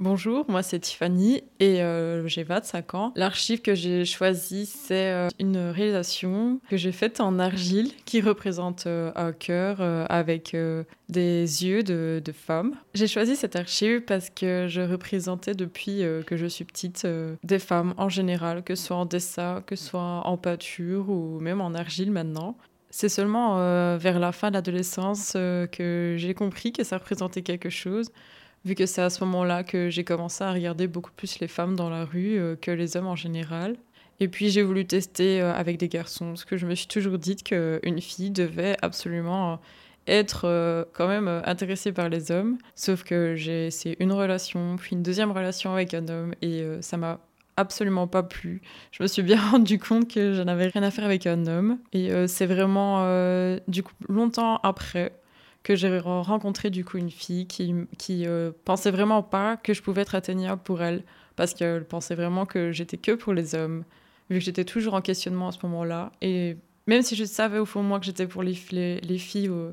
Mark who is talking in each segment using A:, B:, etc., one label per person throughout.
A: Bonjour, moi c'est Tiffany et euh, j'ai 25 ans. L'archive que j'ai choisi, c'est euh, une réalisation que j'ai faite en argile qui représente euh, un cœur avec des yeux de, de femme. J'ai choisi cette archive parce que je représentais depuis que je suis petite des femmes en général, que ce soit en dessin, que ce soit en peinture ou même en argile maintenant. C'est seulement vers la fin de l'adolescence que j'ai compris que ça représentait quelque chose vu que c'est à ce moment-là que j'ai commencé à regarder beaucoup plus les femmes dans la rue euh, que les hommes en général. Et puis j'ai voulu tester euh, avec des garçons, parce que je me suis toujours dit qu'une fille devait absolument euh, être quand même intéressée par les hommes. Sauf que j'ai essayé une relation, puis une deuxième relation avec un homme, et ça m'a absolument pas plu. Je me suis bien rendu compte que je n'avais rien à faire avec un homme. Et c'est vraiment, du coup, longtemps après, que j'ai rencontré du coup une fille qui, qui euh, pensait vraiment pas que je pouvais être atteignable pour elle parce qu'elle pensait vraiment que j'étais que pour les hommes vu que j'étais toujours en questionnement à ce moment-là. Et même si je savais au fond de moi que j'étais pour les, les, filles euh,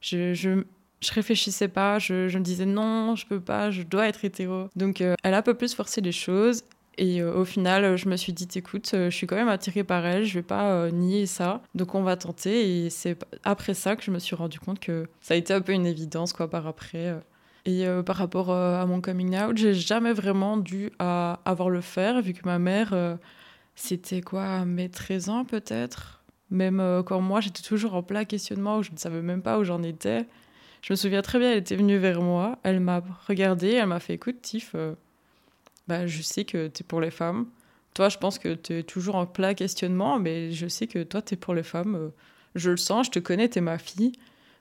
A: je, je, je, réfléchissais pas je, je, me disais non je peux pas je dois être hétéro. Donc euh, elle a un peu plus forcé les choses et euh, au final, je me suis dit, écoute, euh, je suis quand même attirée par elle, je vais pas euh, nier ça. Donc on va tenter. Et c'est après ça que je me suis rendu compte que ça a été un peu une évidence, quoi, par après. Et par rapport à mon coming out, j'ai jamais vraiment dû avoir le faire, vu que ma mère, c'était quoi, mes 13 ans peut-être Même quand moi, j'étais toujours en plein questionnement, où je ne savais même pas où j'en étais. Je me souviens très bien, elle était venue vers moi, elle m'a regardée, elle m'a fait, écoute, Tiff bah, je sais que tu es pour les femmes. Toi, je pense que tu es toujours en plein questionnement, mais je sais que toi, tu es pour les femmes. Euh, je le sens, je te connais, tu es ma fille,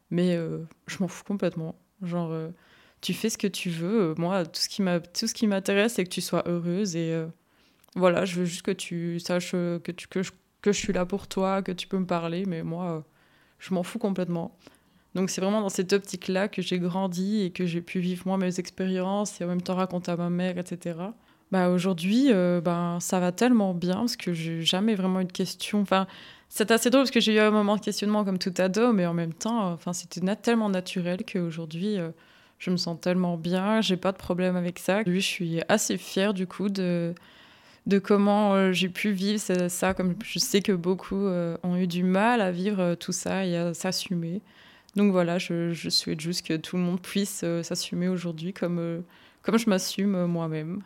A: mais euh, je m'en fous complètement. Genre, euh, tu fais ce que tu veux. moi, tout ce qui m'intéresse, c'est que tu sois heureuse. Et voilà, je veux juste que tu saches que, que je suis là pour toi, que tu peux me parler, mais moi, je m'en fous complètement. Donc c'est vraiment dans cette optique-là que j'ai grandi et que j'ai pu vivre moi mes expériences et en même temps raconter à ma mère, etc. Bah aujourd'hui, euh, ben ça va tellement bien parce que j'ai jamais vraiment eu de questions. Enfin, c'est assez drôle parce que j'ai eu un moment de questionnement comme tout ado, mais en même temps, enfin c'était tellement naturel qu'aujourd'hui, euh, je me sens tellement bien, j'ai pas de problème avec ça. Je suis assez fière du coup de de comment euh, j'ai pu vivre ça, comme je sais que beaucoup ont eu du mal à vivre tout ça et à s'assumer. Donc voilà, je, souhaite juste que tout le monde puisse euh, s'assumer aujourd'hui comme, euh, comme je m'assume moi-même.